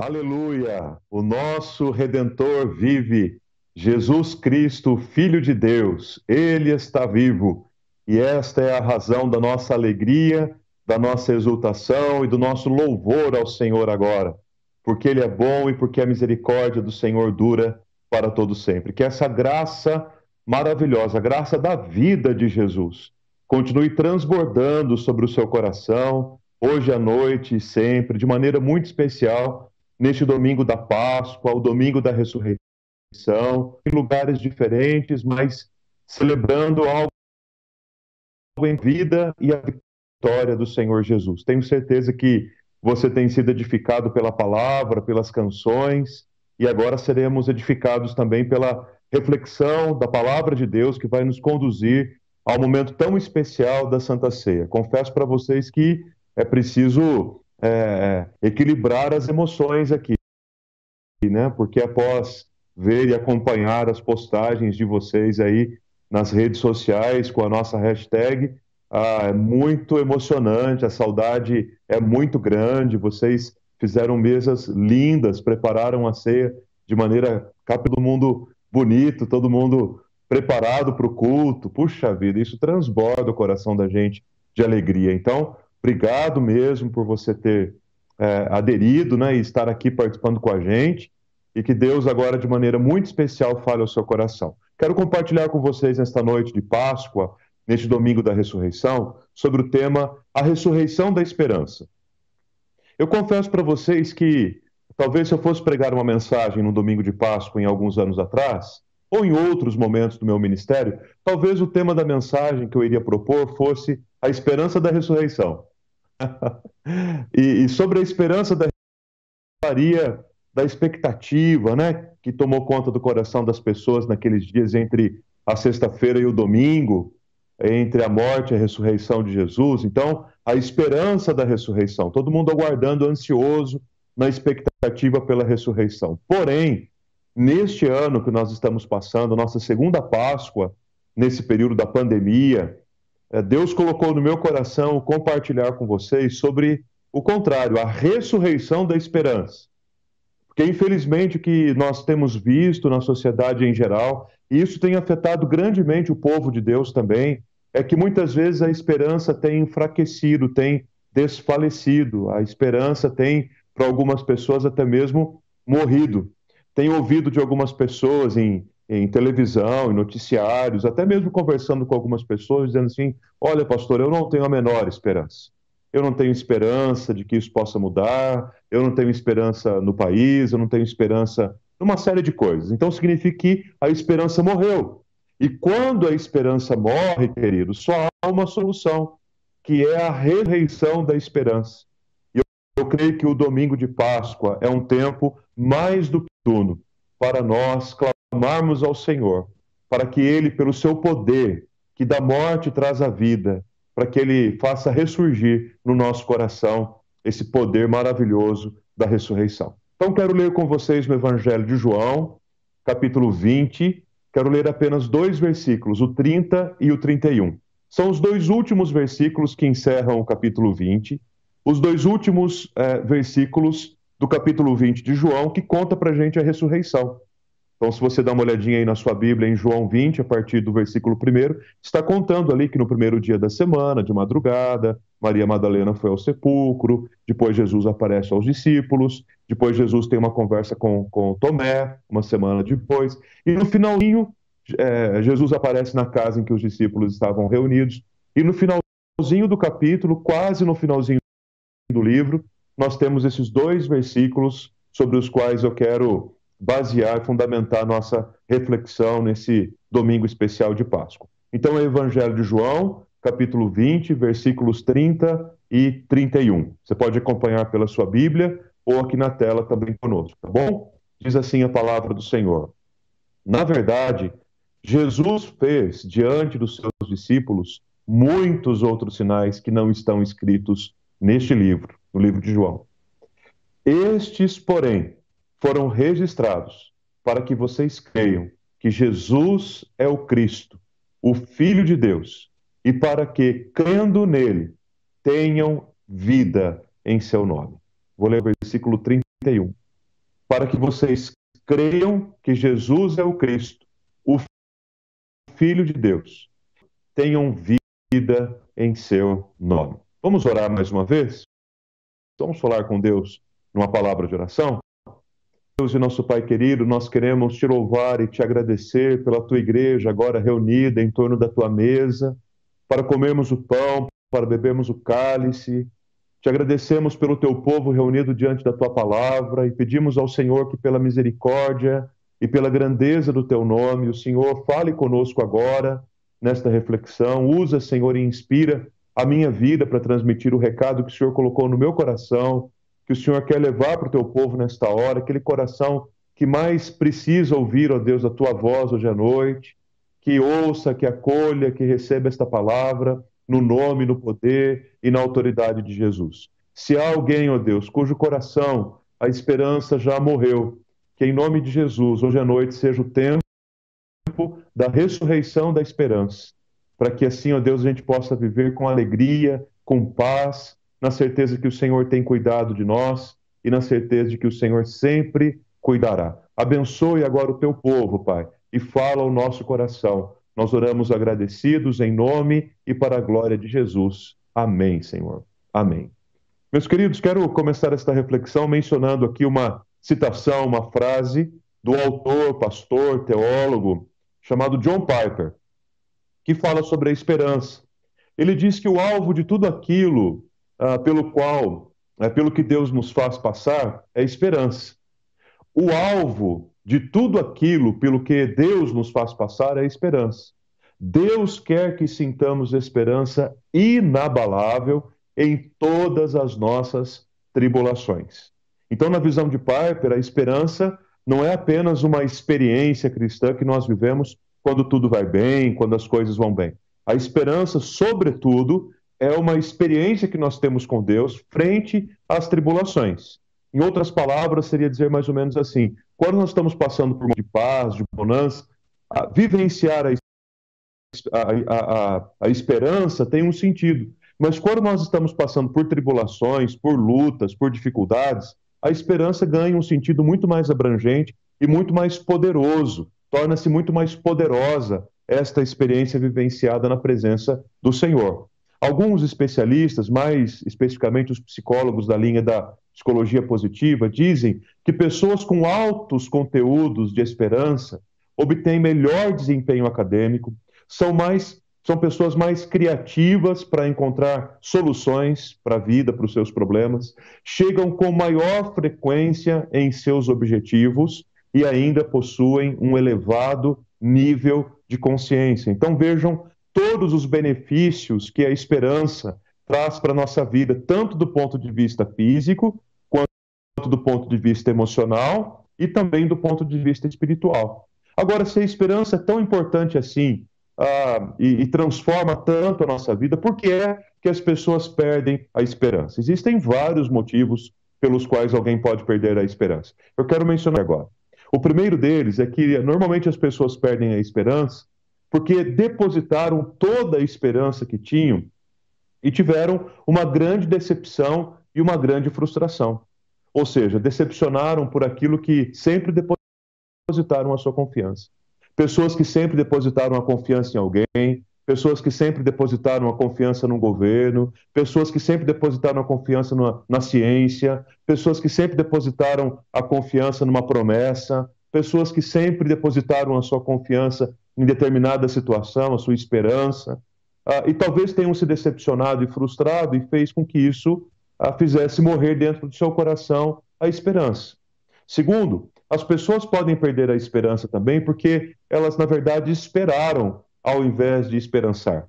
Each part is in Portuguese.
Aleluia! O nosso redentor vive. Jesus Cristo, Filho de Deus, ele está vivo. E esta é a razão da nossa alegria, da nossa exultação e do nosso louvor ao Senhor agora. Porque ele é bom e porque a misericórdia do Senhor dura para todo sempre. Que essa graça maravilhosa, a graça da vida de Jesus, continue transbordando sobre o seu coração, hoje à noite e sempre, de maneira muito especial, neste domingo da Páscoa, o domingo da ressurreição, em lugares diferentes, mas celebrando algo em vida e a vitória do Senhor Jesus. Tenho certeza que você tem sido edificado pela palavra, pelas canções, e agora seremos edificados também pela reflexão da palavra de Deus que vai nos conduzir ao momento tão especial da Santa Ceia. Confesso para vocês que é preciso é, equilibrar as emoções aqui, né? Porque após ver e acompanhar as postagens de vocês aí nas redes sociais com a nossa hashtag, ah, é muito emocionante, a saudade é muito grande. Vocês fizeram mesas lindas, prepararam a ceia de maneira cap do mundo bonito, todo mundo preparado para o culto. Puxa vida, isso transborda o coração da gente de alegria. Então, obrigado mesmo por você ter é, aderido né, e estar aqui participando com a gente. E que Deus, agora, de maneira muito especial, fale ao seu coração. Quero compartilhar com vocês nesta noite de Páscoa, neste domingo da ressurreição, sobre o tema A Ressurreição da Esperança. Eu confesso para vocês que Talvez se eu fosse pregar uma mensagem no domingo de Páscoa em alguns anos atrás, ou em outros momentos do meu ministério, talvez o tema da mensagem que eu iria propor fosse a esperança da ressurreição. e, e, sobre a esperança da ressurreição, da expectativa, né, que tomou conta do coração das pessoas naqueles dias entre a sexta-feira e o domingo, entre a morte e a ressurreição de Jesus. Então, a esperança da ressurreição, todo mundo aguardando ansioso na expectativa pela ressurreição. Porém, neste ano que nós estamos passando, nossa segunda Páscoa, nesse período da pandemia, Deus colocou no meu coração compartilhar com vocês sobre o contrário, a ressurreição da esperança. Porque, infelizmente, o que nós temos visto na sociedade em geral, e isso tem afetado grandemente o povo de Deus também, é que muitas vezes a esperança tem enfraquecido, tem desfalecido, a esperança tem para algumas pessoas até mesmo morrido. Tenho ouvido de algumas pessoas em, em televisão, em noticiários, até mesmo conversando com algumas pessoas, dizendo assim: Olha, pastor, eu não tenho a menor esperança. Eu não tenho esperança de que isso possa mudar, eu não tenho esperança no país, eu não tenho esperança numa série de coisas. Então significa que a esperança morreu. E quando a esperança morre, querido, só há uma solução, que é a ressurreição da esperança. Eu creio que o domingo de Páscoa é um tempo mais do que tudo para nós clamarmos ao Senhor, para que Ele, pelo seu poder, que da morte traz a vida, para que Ele faça ressurgir no nosso coração esse poder maravilhoso da ressurreição. Então, quero ler com vocês no Evangelho de João, capítulo 20. Quero ler apenas dois versículos, o 30 e o 31. São os dois últimos versículos que encerram o capítulo 20 os dois últimos é, versículos do capítulo 20 de João, que conta para gente a ressurreição. Então, se você dá uma olhadinha aí na sua Bíblia, em João 20, a partir do versículo 1, está contando ali que no primeiro dia da semana, de madrugada, Maria Madalena foi ao sepulcro, depois Jesus aparece aos discípulos, depois Jesus tem uma conversa com, com Tomé, uma semana depois, e no finalzinho, é, Jesus aparece na casa em que os discípulos estavam reunidos, e no finalzinho do capítulo, quase no finalzinho do livro, nós temos esses dois versículos sobre os quais eu quero basear fundamentar nossa reflexão nesse domingo especial de Páscoa. Então, é o Evangelho de João, capítulo 20, versículos 30 e 31. Você pode acompanhar pela sua Bíblia ou aqui na tela também conosco, tá bom? Diz assim a palavra do Senhor. Na verdade, Jesus fez diante dos seus discípulos muitos outros sinais que não estão escritos neste livro, no livro de João. Estes, porém, foram registrados para que vocês creiam que Jesus é o Cristo, o Filho de Deus, e para que, crendo nele, tenham vida em seu nome. Vou ler o versículo 31. para que vocês creiam que Jesus é o Cristo, o Filho de Deus. Tenham vida em seu nome. Vamos orar mais uma vez? Vamos falar com Deus numa palavra de oração? Deus e nosso Pai querido, nós queremos te louvar e te agradecer pela tua igreja agora reunida em torno da tua mesa, para comermos o pão, para bebermos o cálice. Te agradecemos pelo teu povo reunido diante da tua palavra e pedimos ao Senhor que, pela misericórdia e pela grandeza do teu nome, o Senhor fale conosco agora nesta reflexão. Usa, Senhor, e inspira a minha vida para transmitir o recado que o Senhor colocou no meu coração que o Senhor quer levar para o teu povo nesta hora, aquele coração que mais precisa ouvir, ó Deus, a tua voz hoje à noite, que ouça, que acolha, que receba esta palavra no nome, no poder e na autoridade de Jesus. Se há alguém, ó Deus, cujo coração a esperança já morreu, que em nome de Jesus, hoje à noite, seja o tempo da ressurreição da esperança, para que assim, ó Deus, a gente possa viver com alegria, com paz na certeza que o Senhor tem cuidado de nós e na certeza de que o Senhor sempre cuidará. Abençoe agora o teu povo, Pai, e fala ao nosso coração. Nós oramos agradecidos em nome e para a glória de Jesus. Amém, Senhor. Amém. Meus queridos, quero começar esta reflexão mencionando aqui uma citação, uma frase do autor, pastor, teólogo, chamado John Piper, que fala sobre a esperança. Ele diz que o alvo de tudo aquilo uh, pelo qual, é, pelo que Deus nos faz passar, é esperança. O alvo de tudo aquilo pelo que Deus nos faz passar é esperança. Deus quer que sintamos esperança inabalável em todas as nossas tribulações. Então, na visão de Piper, a esperança não é apenas uma experiência cristã que nós vivemos quando tudo vai bem, quando as coisas vão bem. A esperança, sobretudo, é uma experiência que nós temos com Deus frente às tribulações. Em outras palavras, seria dizer mais ou menos assim: quando nós estamos passando por um de paz, de bonança, a vivenciar a, a, a, a esperança tem um sentido. Mas quando nós estamos passando por tribulações, por lutas, por dificuldades, a esperança ganha um sentido muito mais abrangente e muito mais poderoso. Torna-se muito mais poderosa esta experiência vivenciada na presença do Senhor. Alguns especialistas, mais especificamente os psicólogos da linha da psicologia positiva, dizem que pessoas com altos conteúdos de esperança obtêm melhor desempenho acadêmico, são mais são pessoas mais criativas para encontrar soluções para a vida, para os seus problemas, chegam com maior frequência em seus objetivos e ainda possuem um elevado nível de consciência. Então vejam todos os benefícios que a esperança traz para a nossa vida, tanto do ponto de vista físico, quanto do ponto de vista emocional e também do ponto de vista espiritual. Agora, se a esperança é tão importante assim ah, e, e transforma tanto a nossa vida, por que é que as pessoas perdem a esperança? Existem vários motivos pelos quais alguém pode perder a esperança. Eu quero mencionar agora. O primeiro deles é que normalmente as pessoas perdem a esperança porque depositaram toda a esperança que tinham e tiveram uma grande decepção e uma grande frustração. Ou seja, decepcionaram por aquilo que sempre depositaram a sua confiança. Pessoas que sempre depositaram a confiança em alguém, pessoas que sempre depositaram a confiança no governo, pessoas que sempre depositaram a confiança na, na ciência, pessoas que sempre depositaram a confiança numa promessa, pessoas que sempre depositaram a sua confiança em determinada situação, a sua esperança, uh, e talvez tenham se decepcionado e frustrado e fez com que isso uh, fizesse morrer dentro do seu coração a esperança. Segundo, as pessoas podem perder a esperança também porque elas, na verdade, esperaram ao invés de esperançar.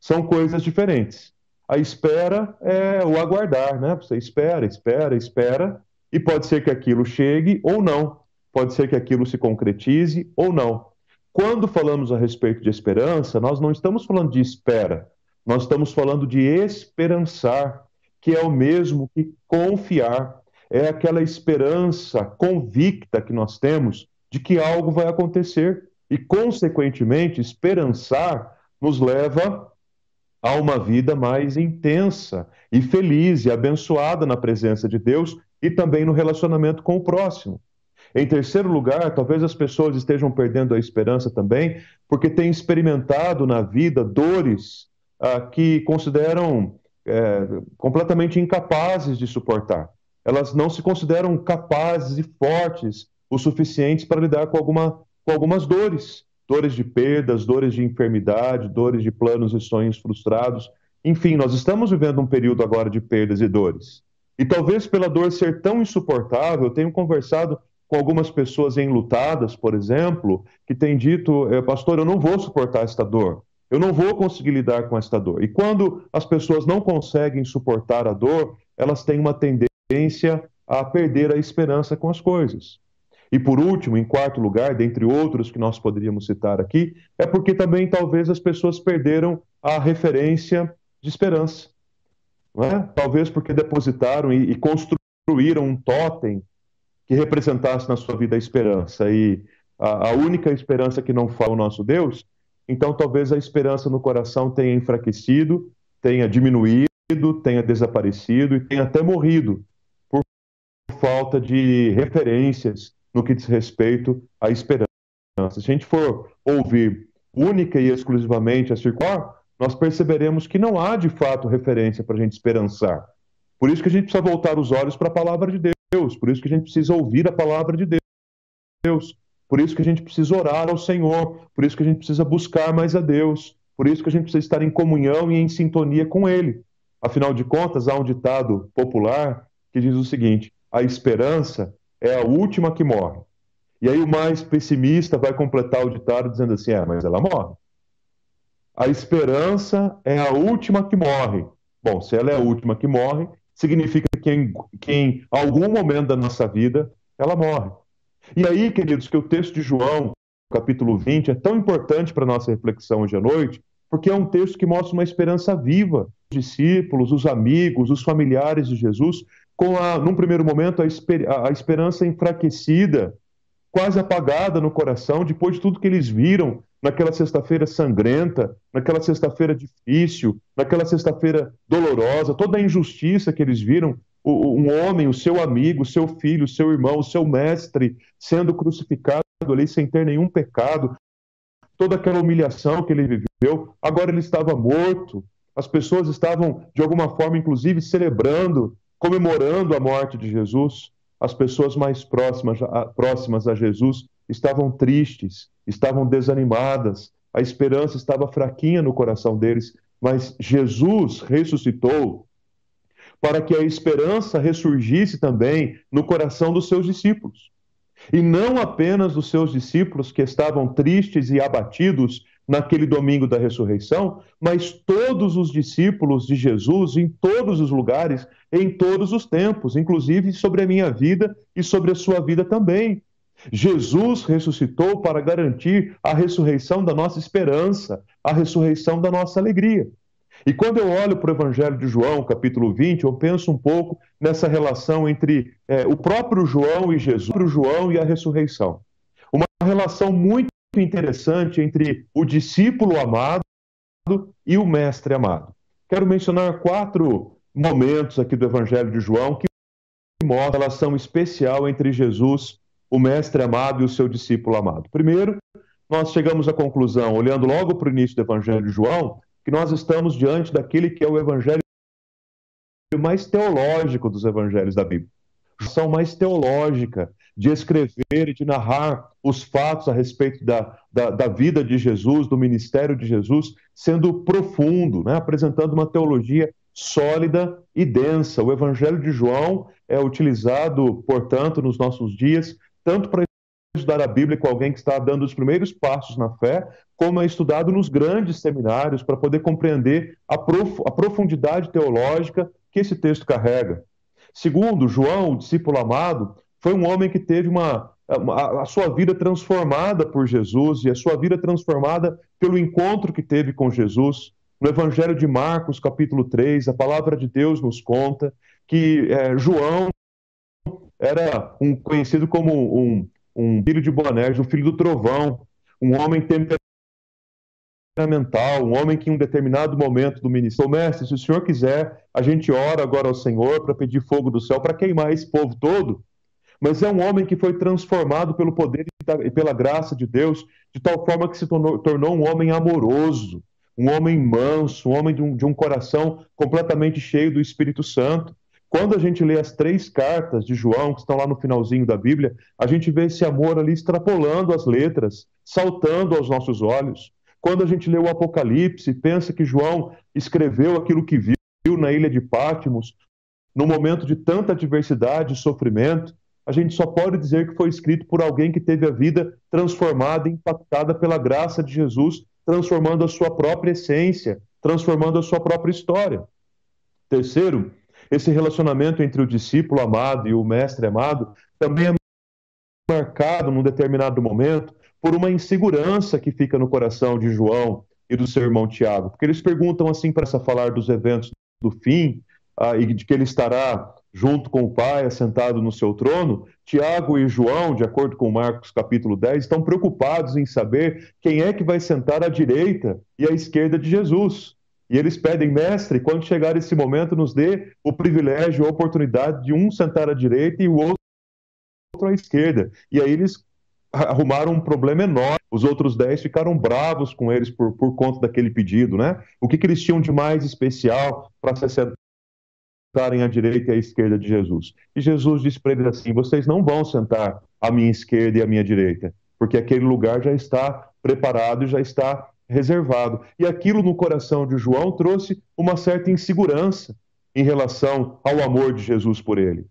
São coisas diferentes. A espera é o aguardar, né? Você espera, espera, espera, e pode ser que aquilo chegue ou não. Pode ser que aquilo se concretize ou não. Quando falamos a respeito de esperança, nós não estamos falando de espera, nós estamos falando de esperançar, que é o mesmo que confiar. É aquela esperança convicta que nós temos de que algo vai acontecer. E, consequentemente, esperançar nos leva a uma vida mais intensa e feliz e abençoada na presença de Deus e também no relacionamento com o próximo. Em terceiro lugar, talvez as pessoas estejam perdendo a esperança também, porque têm experimentado na vida dores ah, que consideram é, completamente incapazes de suportar. Elas não se consideram capazes e fortes o suficientes para lidar com, alguma, com algumas dores. Dores de perdas, dores de enfermidade, dores de planos e sonhos frustrados. Enfim, nós estamos vivendo um período agora de perdas e dores. E talvez pela dor ser tão insuportável, eu tenho conversado com algumas pessoas enlutadas, por exemplo, que têm dito, eh, pastor, eu não vou suportar esta dor, eu não vou conseguir lidar com esta dor. E quando as pessoas não conseguem suportar a dor, elas têm uma tendência a perder a esperança com as coisas. E por último, em quarto lugar, dentre outros que nós poderíamos citar aqui, é porque também talvez as pessoas perderam a referência de esperança. É? Talvez porque depositaram e, e construíram um totem que representasse na sua vida a esperança. E a, a única esperança que não fala o nosso Deus, então talvez a esperança no coração tenha enfraquecido, tenha diminuído, tenha desaparecido e tenha até morrido por falta de referências no que diz respeito à esperança. Se a gente for ouvir única e exclusivamente a circular, nós perceberemos que não há de fato referência para a gente esperançar. Por isso que a gente precisa voltar os olhos para a palavra de Deus, por isso que a gente precisa ouvir a palavra de Deus, por isso que a gente precisa orar ao Senhor, por isso que a gente precisa buscar mais a Deus, por isso que a gente precisa estar em comunhão e em sintonia com Ele. Afinal de contas, há um ditado popular que diz o seguinte: a esperança é a última que morre. E aí o mais pessimista vai completar o ditado dizendo assim: é, mas ela morre. A esperança é a última que morre. Bom, se ela é a última que morre, significa que em, algum momento da nossa vida ela morre. E aí, queridos, que o texto de João, capítulo 20, é tão importante para a nossa reflexão hoje à noite, porque é um texto que mostra uma esperança viva. Os discípulos, os amigos, os familiares de Jesus, com, a, num primeiro momento, a, esper, a esperança enfraquecida, quase apagada no coração, depois de tudo que eles viram naquela sexta-feira sangrenta, naquela sexta-feira difícil, naquela sexta-feira dolorosa, toda a injustiça que eles viram, um homem, o seu amigo, o seu filho, o seu irmão, o seu mestre sendo crucificado ali sem ter nenhum pecado, toda aquela humilhação que ele viveu, agora ele estava morto. As pessoas estavam, de alguma forma, inclusive, celebrando, comemorando a morte de Jesus. As pessoas mais próximas a, próximas a Jesus estavam tristes, estavam desanimadas, a esperança estava fraquinha no coração deles, mas Jesus ressuscitou para que a esperança ressurgisse também no coração dos seus discípulos. E não apenas dos seus discípulos que estavam tristes e abatidos naquele domingo da ressurreição, mas todos os discípulos de Jesus em todos os lugares, em todos os tempos, inclusive sobre a minha vida e sobre a sua vida também. Jesus ressuscitou para garantir a ressurreição da nossa esperança, a ressurreição da nossa alegria. E quando eu olho para o Evangelho de João, capítulo 20, eu penso um pouco nessa relação entre é, o próprio João e Jesus, o João e a ressurreição. Uma relação muito interessante entre o discípulo amado e o mestre amado. Quero mencionar quatro momentos aqui do Evangelho de João que mostram a relação especial entre Jesus o mestre amado e o seu discípulo amado. Primeiro, nós chegamos à conclusão, olhando logo para o início do Evangelho de João, que nós estamos diante daquele que é o Evangelho mais teológico dos Evangelhos da Bíblia. São mais teológica, de escrever e de narrar os fatos a respeito da, da, da, vida de Jesus, do ministério de Jesus, sendo profundo, né? apresentando uma teologia sólida e densa. O Evangelho de João é utilizado, portanto, nos nossos dias tanto para estudar a Bíblia com alguém que está dando os primeiros passos na fé, como é estudado nos grandes seminários para poder compreender a, prof a profundidade teológica que esse texto carrega. Segundo, João, o discípulo amado, foi um homem que teve uma, a, a sua vida transformada por Jesus e a sua vida transformada pelo encontro que teve com Jesus. No Evangelho de Marcos, capítulo 3, a palavra de Deus nos conta que é, João era um, conhecido como um, um filho de Boanerges, um filho do trovão, um homem temperamental, um homem que em um determinado momento do ministério, mestre, se o senhor quiser, a gente ora agora ao Senhor para pedir fogo do céu para queimar esse povo todo. mas é um homem que foi transformado pelo poder e pela graça de Deus, de tal forma que se tornou, tornou um homem amoroso, um homem manso, um homem de um, de um coração completamente cheio do Espírito Santo. Quando a gente lê as três cartas de João, que estão lá no finalzinho da Bíblia, a gente vê esse amor ali extrapolando as letras, saltando aos nossos olhos. Quando a gente lê o Apocalipse, pensa que João escreveu aquilo que viu na ilha de Pátimos, no momento de tanta adversidade e sofrimento, a gente só pode dizer que foi escrito por alguém que teve a vida transformada, impactada pela graça de Jesus, transformando a sua própria essência, transformando a sua própria história. Terceiro, esse relacionamento entre o discípulo amado e o mestre amado também é marcado num determinado momento por uma insegurança que fica no coração de João e do seu irmão Tiago, porque eles perguntam assim para falar dos eventos do fim ah, e de que ele estará junto com o Pai assentado no seu trono. Tiago e João, de acordo com Marcos capítulo 10, estão preocupados em saber quem é que vai sentar à direita e à esquerda de Jesus. E eles pedem, mestre, quando chegar esse momento, nos dê o privilégio, a oportunidade de um sentar à direita e o outro à esquerda. E aí eles arrumaram um problema enorme. Os outros dez ficaram bravos com eles por, por conta daquele pedido, né? O que, que eles tinham de mais especial para se sentarem à direita e à esquerda de Jesus? E Jesus disse para eles assim: vocês não vão sentar à minha esquerda e à minha direita, porque aquele lugar já está preparado e já está reservado. E aquilo no coração de João trouxe uma certa insegurança em relação ao amor de Jesus por ele.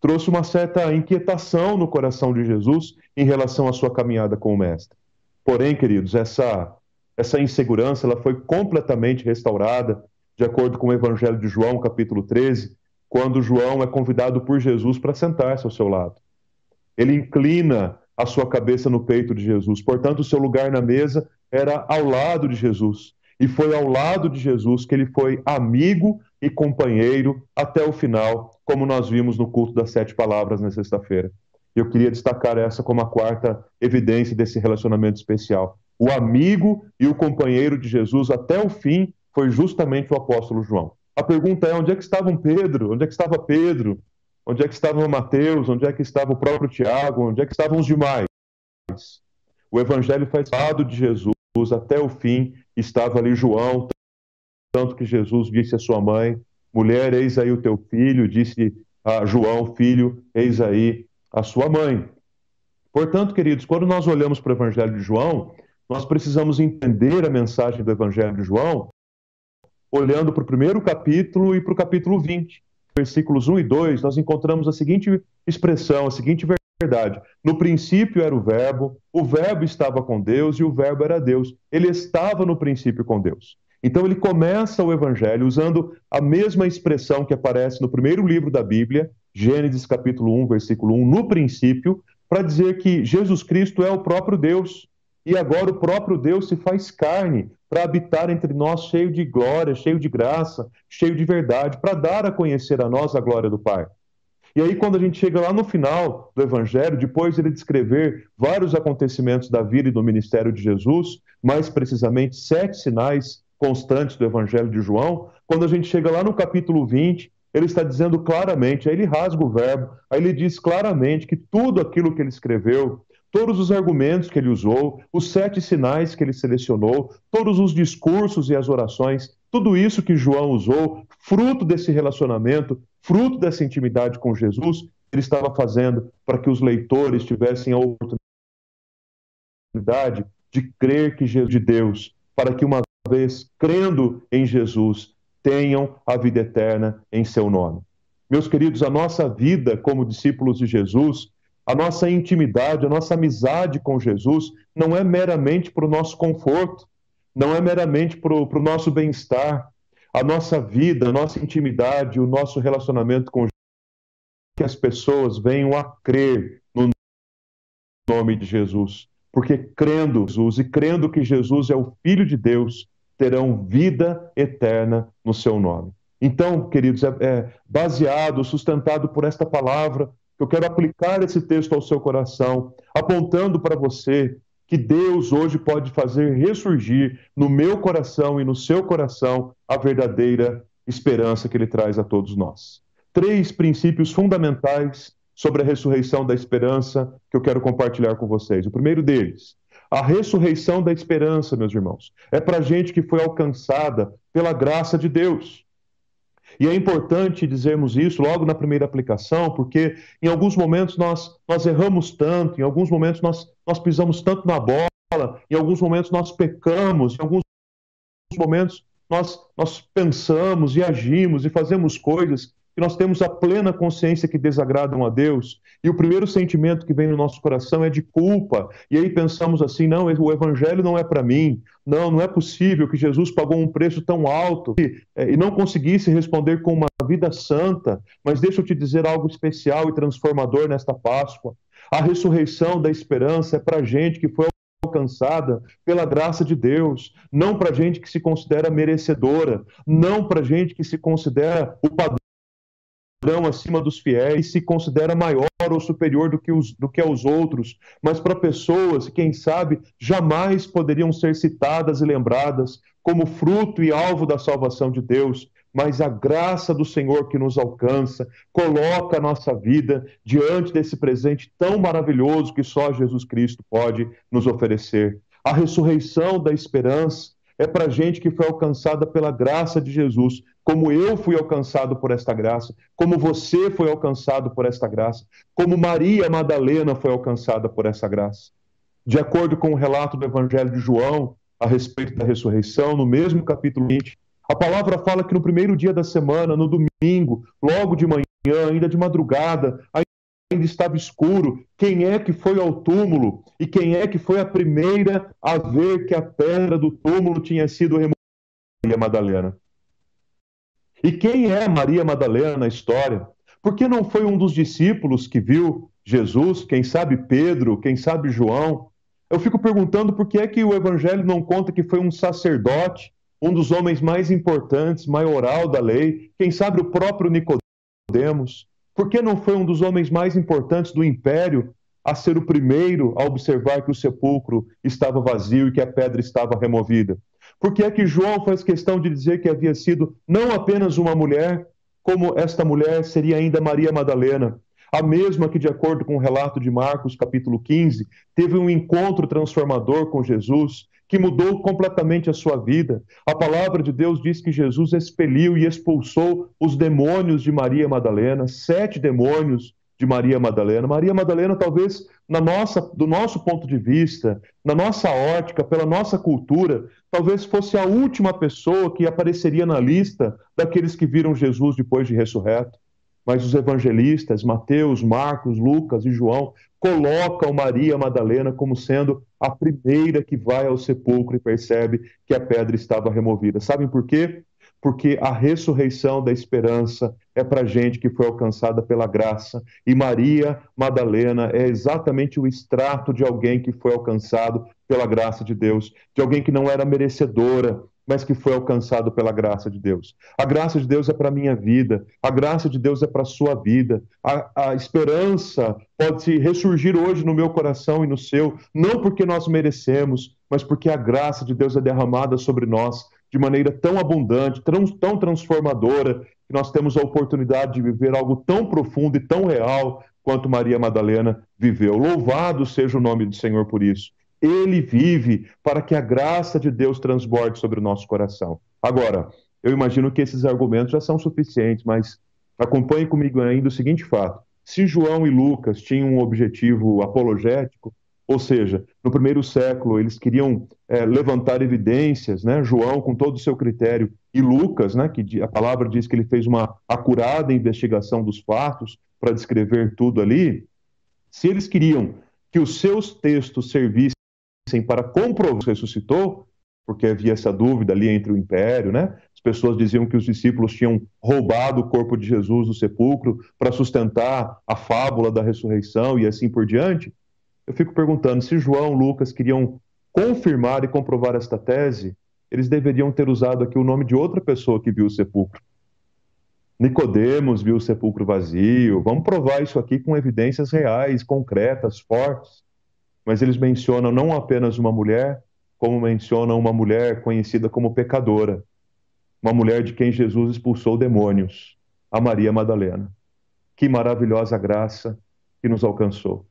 Trouxe uma certa inquietação no coração de Jesus em relação à sua caminhada com o Mestre. Porém, queridos, essa, essa insegurança ela foi completamente restaurada, de acordo com o Evangelho de João, capítulo 13, quando João é convidado por Jesus para sentar-se ao seu lado. Ele inclina a sua cabeça no peito de Jesus, portanto, o seu lugar na mesa era ao lado de Jesus. E foi ao lado de Jesus que ele foi amigo e companheiro até o final, como nós vimos no culto das sete palavras na sexta-feira. Eu queria destacar essa como a quarta evidência desse relacionamento especial. O amigo e o companheiro de Jesus até o fim foi justamente o apóstolo João. A pergunta é: onde é que estavam Pedro? Onde é que estava Pedro? Onde é que estava Mateus? Onde é que estava o próprio Tiago? Onde é que estavam os demais? O evangelho faz lado de Jesus até o fim estava ali João, tanto que Jesus disse à sua mãe: Mulher, eis aí o teu filho, disse a João, filho, eis aí a sua mãe. Portanto, queridos, quando nós olhamos para o Evangelho de João, nós precisamos entender a mensagem do Evangelho de João olhando para o primeiro capítulo e para o capítulo 20. Versículos 1 e 2, nós encontramos a seguinte expressão, a seguinte verdade. No princípio era o Verbo, o Verbo estava com Deus e o Verbo era Deus. Ele estava no princípio com Deus. Então ele começa o evangelho usando a mesma expressão que aparece no primeiro livro da Bíblia, Gênesis capítulo 1, versículo 1, no princípio, para dizer que Jesus Cristo é o próprio Deus. E agora o próprio Deus se faz carne para habitar entre nós cheio de glória, cheio de graça, cheio de verdade, para dar a conhecer a nós a glória do Pai. E aí, quando a gente chega lá no final do Evangelho, depois de ele descrever vários acontecimentos da vida e do ministério de Jesus, mais precisamente sete sinais constantes do Evangelho de João, quando a gente chega lá no capítulo 20, ele está dizendo claramente, aí ele rasga o verbo, aí ele diz claramente que tudo aquilo que ele escreveu, todos os argumentos que ele usou, os sete sinais que ele selecionou, todos os discursos e as orações, tudo isso que João usou, fruto desse relacionamento, fruto dessa intimidade com Jesus, ele estava fazendo para que os leitores tivessem a oportunidade de crer que Jesus de Deus, para que uma vez crendo em Jesus, tenham a vida eterna em seu nome. Meus queridos, a nossa vida como discípulos de Jesus, a nossa intimidade, a nossa amizade com Jesus, não é meramente para o nosso conforto, não é meramente para o nosso bem-estar, a nossa vida, a nossa intimidade, o nosso relacionamento com que as pessoas venham a crer no nome de Jesus. Porque crendo Jesus e crendo que Jesus é o Filho de Deus, terão vida eterna no seu nome. Então, queridos, é, é baseado, sustentado por esta palavra, eu quero aplicar esse texto ao seu coração, apontando para você que Deus hoje pode fazer ressurgir no meu coração e no seu coração a verdadeira esperança que Ele traz a todos nós. Três princípios fundamentais sobre a ressurreição da esperança que eu quero compartilhar com vocês. O primeiro deles, a ressurreição da esperança, meus irmãos, é para gente que foi alcançada pela graça de Deus. E é importante dizermos isso logo na primeira aplicação, porque em alguns momentos nós, nós erramos tanto, em alguns momentos nós, nós pisamos tanto na bola, em alguns momentos nós pecamos, em alguns momentos nós, nós pensamos e agimos e fazemos coisas que nós temos a plena consciência que desagradam a Deus, e o primeiro sentimento que vem no nosso coração é de culpa, e aí pensamos assim: não, o evangelho não é para mim, não, não é possível que Jesus pagou um preço tão alto e, é, e não conseguisse responder com uma vida santa, mas deixa eu te dizer algo especial e transformador nesta Páscoa. A ressurreição da esperança é para gente que foi alcançada pela graça de Deus, não para gente que se considera merecedora, não para gente que se considera o padrão padrão acima dos fiéis, se considera maior ou superior do que, os, do que aos outros, mas para pessoas, quem sabe, jamais poderiam ser citadas e lembradas como fruto e alvo da salvação de Deus, mas a graça do Senhor que nos alcança, coloca a nossa vida diante desse presente tão maravilhoso que só Jesus Cristo pode nos oferecer. A ressurreição da esperança é para gente que foi alcançada pela graça de Jesus, como eu fui alcançado por esta graça, como você foi alcançado por esta graça, como Maria Madalena foi alcançada por essa graça. De acordo com o relato do Evangelho de João a respeito da ressurreição, no mesmo capítulo 20, a palavra fala que no primeiro dia da semana, no domingo, logo de manhã, ainda de madrugada, ainda estava escuro, quem é que foi ao túmulo e quem é que foi a primeira a ver que a pedra do túmulo tinha sido removida? Maria Madalena. E quem é Maria Madalena na história? Por que não foi um dos discípulos que viu Jesus? Quem sabe Pedro? Quem sabe João? Eu fico perguntando por que é que o Evangelho não conta que foi um sacerdote, um dos homens mais importantes, maioral da lei, quem sabe o próprio Nicodemos? Por que não foi um dos homens mais importantes do império a ser o primeiro a observar que o sepulcro estava vazio e que a pedra estava removida? Por que é que João faz questão de dizer que havia sido não apenas uma mulher, como esta mulher seria ainda Maria Madalena, a mesma que, de acordo com o relato de Marcos, capítulo 15, teve um encontro transformador com Jesus, que mudou completamente a sua vida. A palavra de Deus diz que Jesus expeliu e expulsou os demônios de Maria Madalena, sete demônios de Maria Madalena. Maria Madalena, talvez, na nossa, do nosso ponto de vista, na nossa ótica, pela nossa cultura, talvez fosse a última pessoa que apareceria na lista daqueles que viram Jesus depois de ressurreto. Mas os evangelistas, Mateus, Marcos, Lucas e João, colocam Maria Madalena como sendo a primeira que vai ao sepulcro e percebe que a pedra estava removida. Sabem por quê? porque a ressurreição da esperança é para gente que foi alcançada pela graça. E Maria Madalena é exatamente o extrato de alguém que foi alcançado pela graça de Deus, de alguém que não era merecedora, mas que foi alcançado pela graça de Deus. A graça de Deus é para a minha vida, a graça de Deus é para a sua vida. A, a esperança pode ressurgir hoje no meu coração e no seu, não porque nós merecemos, mas porque a graça de Deus é derramada sobre nós de maneira tão abundante, tão, tão transformadora, que nós temos a oportunidade de viver algo tão profundo e tão real quanto Maria Madalena viveu. Louvado seja o nome do Senhor por isso. Ele vive para que a graça de Deus transborde sobre o nosso coração. Agora, eu imagino que esses argumentos já são suficientes, mas acompanhe comigo ainda o seguinte fato: se João e Lucas tinham um objetivo apologético, ou seja, no primeiro século eles queriam é, levantar evidências, né? João com todo o seu critério e Lucas, né? Que a palavra diz que ele fez uma acurada investigação dos fatos para descrever tudo ali. Se eles queriam que os seus textos servissem para comprovar que ressuscitou, porque havia essa dúvida ali entre o império, né? As pessoas diziam que os discípulos tinham roubado o corpo de Jesus do sepulcro para sustentar a fábula da ressurreição e assim por diante eu fico perguntando se João, Lucas queriam confirmar e comprovar esta tese, eles deveriam ter usado aqui o nome de outra pessoa que viu o sepulcro. Nicodemos viu o sepulcro vazio. Vamos provar isso aqui com evidências reais, concretas, fortes. Mas eles mencionam não apenas uma mulher, como mencionam uma mulher conhecida como pecadora, uma mulher de quem Jesus expulsou demônios, a Maria Madalena. Que maravilhosa graça que nos alcançou.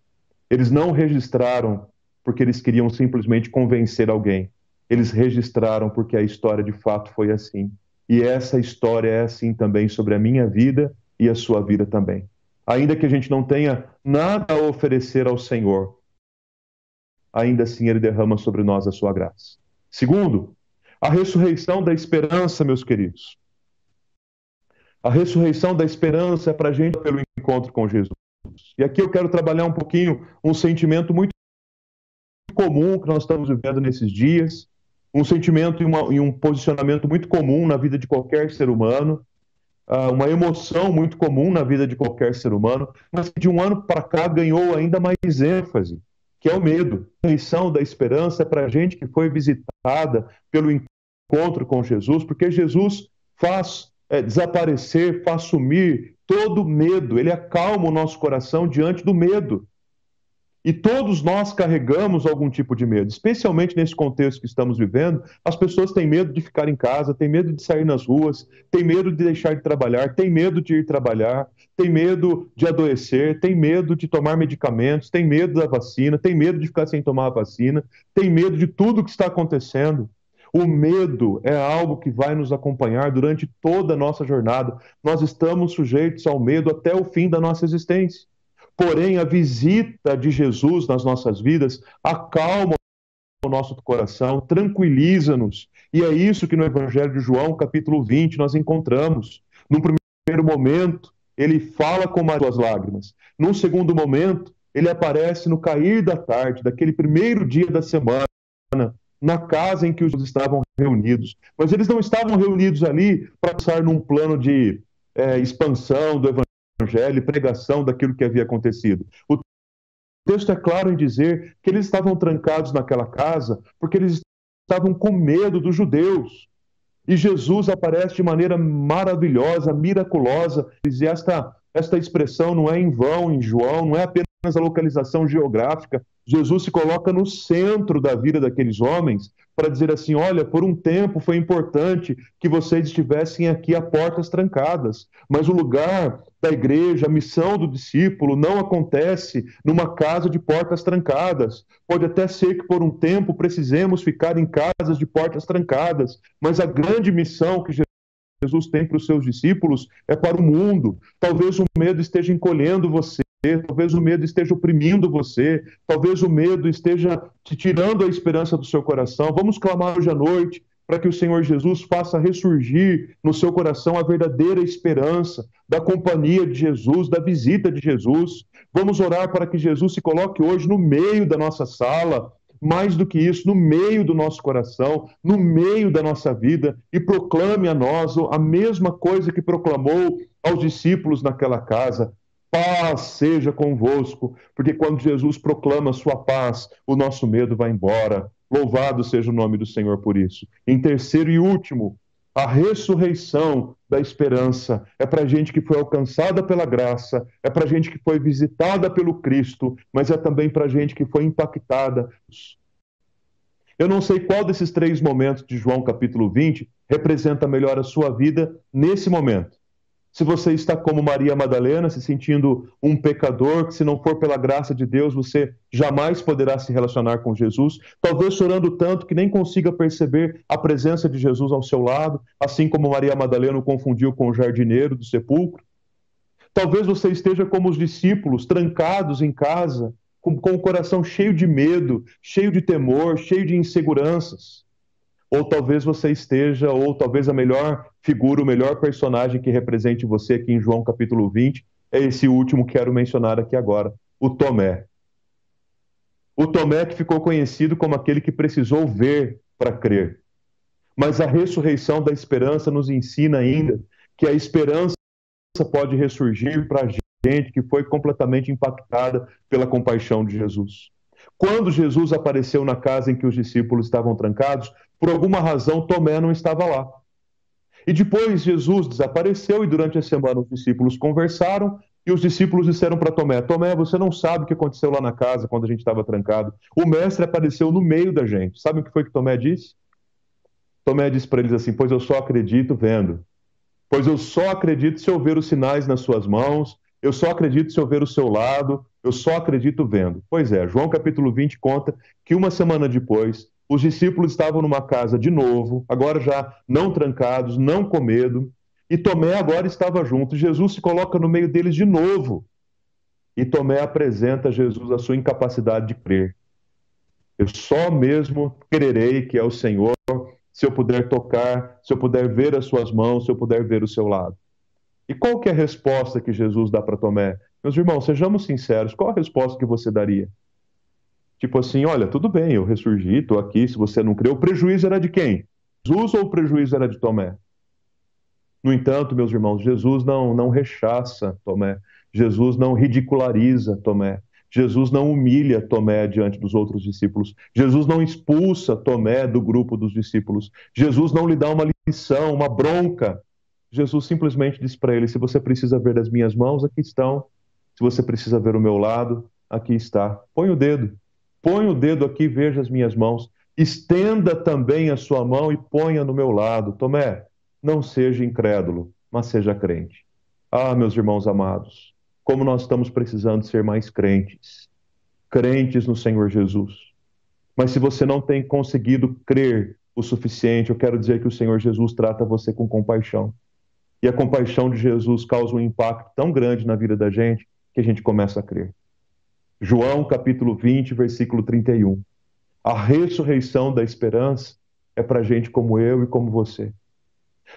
Eles não registraram porque eles queriam simplesmente convencer alguém. Eles registraram porque a história de fato foi assim. E essa história é assim também sobre a minha vida e a sua vida também. Ainda que a gente não tenha nada a oferecer ao Senhor, ainda assim Ele derrama sobre nós a sua graça. Segundo, a ressurreição da esperança, meus queridos. A ressurreição da esperança é para a gente pelo encontro com Jesus. E aqui eu quero trabalhar um pouquinho um sentimento muito comum que nós estamos vivendo nesses dias, um sentimento e, uma, e um posicionamento muito comum na vida de qualquer ser humano, uh, uma emoção muito comum na vida de qualquer ser humano, mas que de um ano para cá ganhou ainda mais ênfase, que é o medo. A ressurreição da esperança é para a gente que foi visitada pelo encontro com Jesus, porque Jesus faz é, desaparecer, faz sumir todo medo, ele acalma o nosso coração diante do medo. E todos nós carregamos algum tipo de medo, especialmente nesse contexto que estamos vivendo. As pessoas têm medo de ficar em casa, têm medo de sair nas ruas, têm medo de deixar de trabalhar, têm medo de ir trabalhar, têm medo de adoecer, têm medo de tomar medicamentos, têm medo da vacina, têm medo de ficar sem tomar a vacina, têm medo de tudo que está acontecendo. O medo é algo que vai nos acompanhar durante toda a nossa jornada. Nós estamos sujeitos ao medo até o fim da nossa existência. Porém, a visita de Jesus nas nossas vidas acalma o nosso coração, tranquiliza-nos. E é isso que no Evangelho de João, capítulo 20, nós encontramos. No primeiro momento, ele fala com as suas lágrimas. Num segundo momento, ele aparece no cair da tarde, daquele primeiro dia da semana, na casa em que os estavam reunidos. Mas eles não estavam reunidos ali para pensar num plano de é, expansão do Evangelho evangelho e pregação daquilo que havia acontecido. O texto é claro em dizer que eles estavam trancados naquela casa porque eles estavam com medo dos judeus. E Jesus aparece de maneira maravilhosa, miraculosa. E esta, esta expressão não é em vão em João, não é apenas a localização geográfica. Jesus se coloca no centro da vida daqueles homens para dizer assim: olha, por um tempo foi importante que vocês estivessem aqui a portas trancadas, mas o lugar da igreja, a missão do discípulo não acontece numa casa de portas trancadas. Pode até ser que por um tempo precisemos ficar em casas de portas trancadas, mas a grande missão que Jesus tem para os seus discípulos é para o mundo. Talvez o medo esteja encolhendo você, talvez o medo esteja oprimindo você, talvez o medo esteja te tirando a esperança do seu coração. Vamos clamar hoje à noite para que o Senhor Jesus faça ressurgir no seu coração a verdadeira esperança da companhia de Jesus, da visita de Jesus. Vamos orar para que Jesus se coloque hoje no meio da nossa sala, mais do que isso, no meio do nosso coração, no meio da nossa vida e proclame a nós a mesma coisa que proclamou aos discípulos naquela casa: paz seja convosco, porque quando Jesus proclama sua paz, o nosso medo vai embora. Louvado seja o nome do Senhor por isso. Em terceiro e último, a ressurreição da esperança é para gente que foi alcançada pela graça, é para gente que foi visitada pelo Cristo, mas é também para gente que foi impactada. Eu não sei qual desses três momentos de João capítulo 20 representa melhor a sua vida nesse momento se você está como Maria Madalena, se sentindo um pecador, que se não for pela graça de Deus, você jamais poderá se relacionar com Jesus, talvez chorando tanto que nem consiga perceber a presença de Jesus ao seu lado, assim como Maria Madalena o confundiu com o jardineiro do sepulcro. Talvez você esteja como os discípulos, trancados em casa, com, com o coração cheio de medo, cheio de temor, cheio de inseguranças ou talvez você esteja, ou talvez a melhor figura, o melhor personagem que represente você aqui em João capítulo 20 é esse último que quero mencionar aqui agora, o Tomé. O Tomé que ficou conhecido como aquele que precisou ver para crer. Mas a ressurreição da esperança nos ensina ainda que a esperança pode ressurgir para a gente que foi completamente impactada pela compaixão de Jesus. Quando Jesus apareceu na casa em que os discípulos estavam trancados, por alguma razão Tomé não estava lá. E depois Jesus desapareceu e durante a semana os discípulos conversaram e os discípulos disseram para Tomé: Tomé, você não sabe o que aconteceu lá na casa quando a gente estava trancado. O mestre apareceu no meio da gente. Sabe o que foi que Tomé disse? Tomé disse para eles assim: Pois eu só acredito vendo. Pois eu só acredito se eu ver os sinais nas suas mãos. Eu só acredito se eu ver o seu lado. eu só acredito vendo. Pois é, João capítulo 20 conta que uma semana depois, os discípulos estavam numa casa de novo, agora já não trancados, não com medo, e Tomé agora estava junto. Jesus se coloca no meio deles de novo. E Tomé apresenta a Jesus a sua incapacidade de crer. Eu só mesmo crerei que é o Senhor se eu puder tocar, se eu puder ver as suas mãos, se eu puder ver o seu lado. E qual que é a resposta que Jesus dá para Tomé? Meus irmãos, sejamos sinceros, qual a resposta que você daria? Tipo assim, olha, tudo bem, eu ressurgi, estou aqui, se você não creu, o prejuízo era de quem? Jesus ou o prejuízo era de Tomé? No entanto, meus irmãos, Jesus não, não rechaça Tomé, Jesus não ridiculariza Tomé, Jesus não humilha Tomé diante dos outros discípulos, Jesus não expulsa Tomé do grupo dos discípulos, Jesus não lhe dá uma lição, uma bronca. Jesus simplesmente diz para ele: se você precisa ver as minhas mãos, aqui estão. Se você precisa ver o meu lado, aqui está. Põe o dedo. Põe o dedo aqui, veja as minhas mãos. Estenda também a sua mão e ponha no meu lado. Tomé, não seja incrédulo, mas seja crente. Ah, meus irmãos amados, como nós estamos precisando ser mais crentes. Crentes no Senhor Jesus. Mas se você não tem conseguido crer o suficiente, eu quero dizer que o Senhor Jesus trata você com compaixão. E a compaixão de Jesus causa um impacto tão grande na vida da gente que a gente começa a crer. João capítulo 20, versículo 31. A ressurreição da esperança é para gente como eu e como você.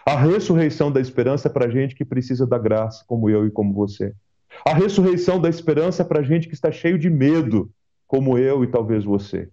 A ressurreição da esperança é para gente que precisa da graça, como eu e como você. A ressurreição da esperança é para gente que está cheio de medo, como eu e talvez você.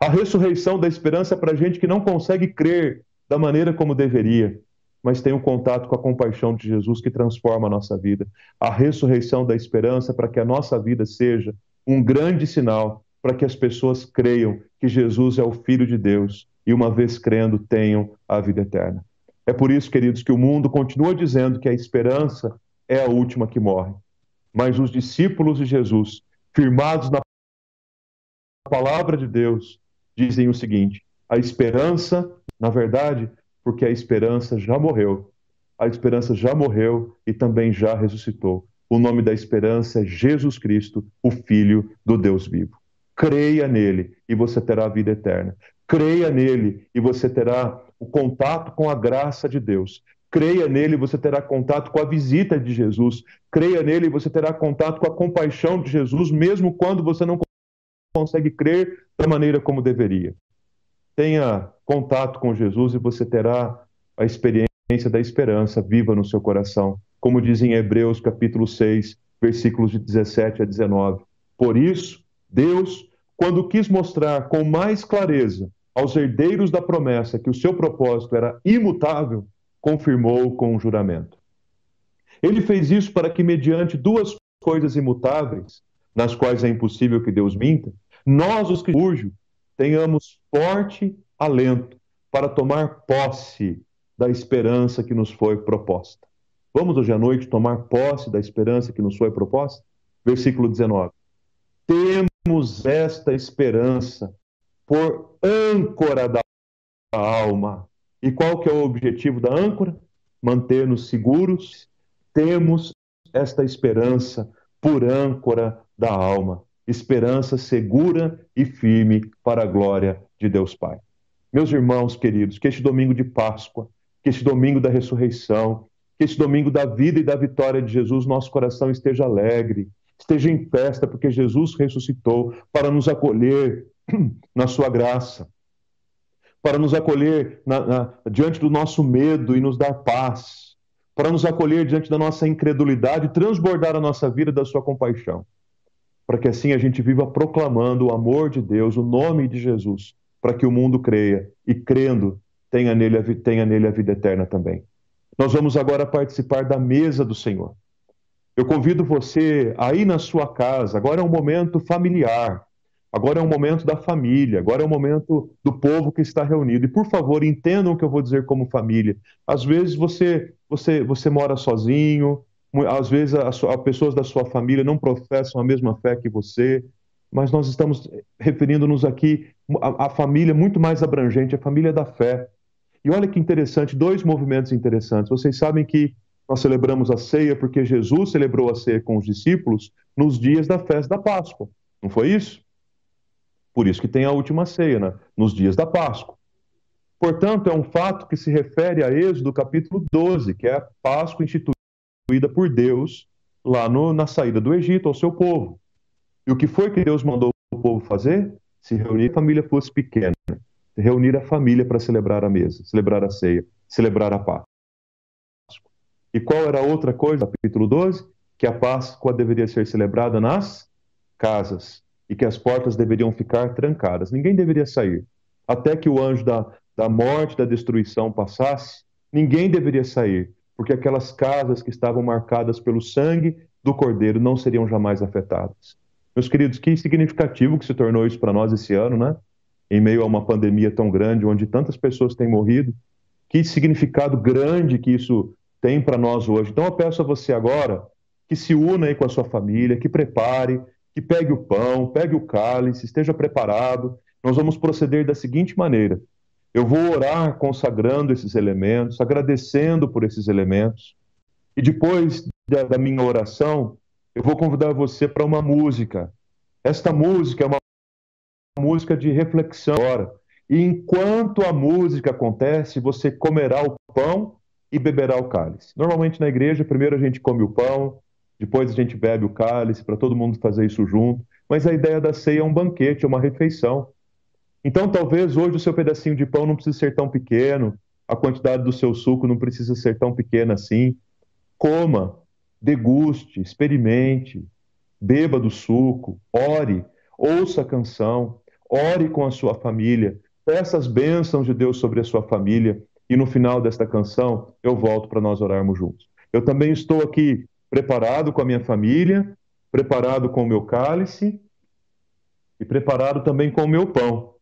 A ressurreição da esperança é para gente que não consegue crer da maneira como deveria, mas tem um contato com a compaixão de Jesus que transforma a nossa vida. A ressurreição da esperança é para que a nossa vida seja um grande sinal para que as pessoas creiam que Jesus é o Filho de Deus e, uma vez crendo, tenham a vida eterna. É por isso, queridos, que o mundo continua dizendo que a esperança é a última que morre. Mas os discípulos de Jesus, firmados na palavra de Deus, dizem o seguinte: a esperança, na verdade, porque a esperança já morreu. A esperança já morreu e também já ressuscitou. O nome da esperança é Jesus Cristo, o Filho do Deus vivo. Creia nele e você terá a vida eterna. Creia nele e você terá o contato com a graça de Deus. Creia nele e você terá contato com a visita de Jesus. Creia nele e você terá contato com a compaixão de Jesus, mesmo quando você não consegue crer da maneira como deveria. Tenha contato com Jesus e você terá a experiência da esperança viva no seu coração como diz em Hebreus capítulo 6, versículos de 17 a 19. Por isso, Deus, quando quis mostrar com mais clareza aos herdeiros da promessa que o seu propósito era imutável, confirmou com um juramento. Ele fez isso para que, mediante duas coisas imutáveis, nas quais é impossível que Deus minta, nós, os que urgem, tenhamos forte alento para tomar posse da esperança que nos foi proposta. Vamos hoje à noite tomar posse da esperança que nos foi proposta? Versículo 19. Temos esta esperança por âncora da alma. E qual que é o objetivo da âncora? Manter-nos seguros. Temos esta esperança por âncora da alma. Esperança segura e firme para a glória de Deus Pai. Meus irmãos queridos, que este domingo de Páscoa, que este domingo da ressurreição, que esse domingo da vida e da vitória de Jesus, nosso coração esteja alegre, esteja em festa, porque Jesus ressuscitou para nos acolher na sua graça, para nos acolher na, na, diante do nosso medo e nos dar paz, para nos acolher diante da nossa incredulidade transbordar a nossa vida da sua compaixão, para que assim a gente viva proclamando o amor de Deus, o nome de Jesus, para que o mundo creia e crendo tenha nele, tenha nele a vida eterna também. Nós vamos agora participar da mesa do Senhor. Eu convido você aí na sua casa, agora é um momento familiar, agora é um momento da família, agora é um momento do povo que está reunido. E por favor, entendam o que eu vou dizer como família. Às vezes você você você mora sozinho, às vezes as pessoas da sua família não professam a mesma fé que você, mas nós estamos referindo-nos aqui à família muito mais abrangente, a família da fé. E olha que interessante, dois movimentos interessantes. Vocês sabem que nós celebramos a ceia porque Jesus celebrou a ceia com os discípulos nos dias da festa da Páscoa. Não foi isso? Por isso que tem a última ceia, né? nos dias da Páscoa. Portanto, é um fato que se refere a Êxodo capítulo 12, que é a Páscoa instituída por Deus lá no, na saída do Egito ao seu povo. E o que foi que Deus mandou o povo fazer? Se reunir a família fosse pequena, reunir a família para celebrar a mesa, celebrar a ceia, celebrar a Páscoa. E qual era a outra coisa, capítulo 12? Que a Páscoa deveria ser celebrada nas casas e que as portas deveriam ficar trancadas. Ninguém deveria sair. Até que o anjo da, da morte, da destruição passasse, ninguém deveria sair, porque aquelas casas que estavam marcadas pelo sangue do cordeiro não seriam jamais afetadas. Meus queridos, que significativo que se tornou isso para nós esse ano, né? Em meio a uma pandemia tão grande, onde tantas pessoas têm morrido. Que significado grande que isso tem para nós hoje. Então eu peço a você agora que se una aí com a sua família, que prepare, que pegue o pão, pegue o cálice, esteja preparado. Nós vamos proceder da seguinte maneira: eu vou orar consagrando esses elementos, agradecendo por esses elementos, e depois da, da minha oração, eu vou convidar você para uma música. Esta música é uma música de reflexão. E enquanto a música acontece, você comerá o pão e beberá o cálice. Normalmente na igreja, primeiro a gente come o pão, depois a gente bebe o cálice, para todo mundo fazer isso junto. Mas a ideia da ceia é um banquete, é uma refeição. Então, talvez hoje o seu pedacinho de pão não precise ser tão pequeno, a quantidade do seu suco não precisa ser tão pequena assim. Coma, deguste, experimente, beba do suco, ore, ouça a canção, ore com a sua família, peça as bênçãos de Deus sobre a sua família e no final desta canção eu volto para nós orarmos juntos. Eu também estou aqui preparado com a minha família, preparado com o meu cálice e preparado também com o meu pão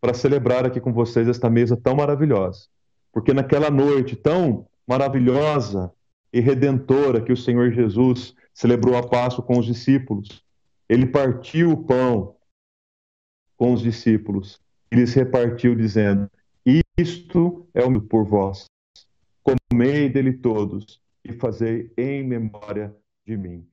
para celebrar aqui com vocês esta mesa tão maravilhosa. Porque naquela noite tão maravilhosa e redentora que o Senhor Jesus celebrou a Páscoa com os discípulos, ele partiu o pão com os discípulos e lhes repartiu, dizendo: isto é o por vós. Comei dele todos e fazei em memória de mim.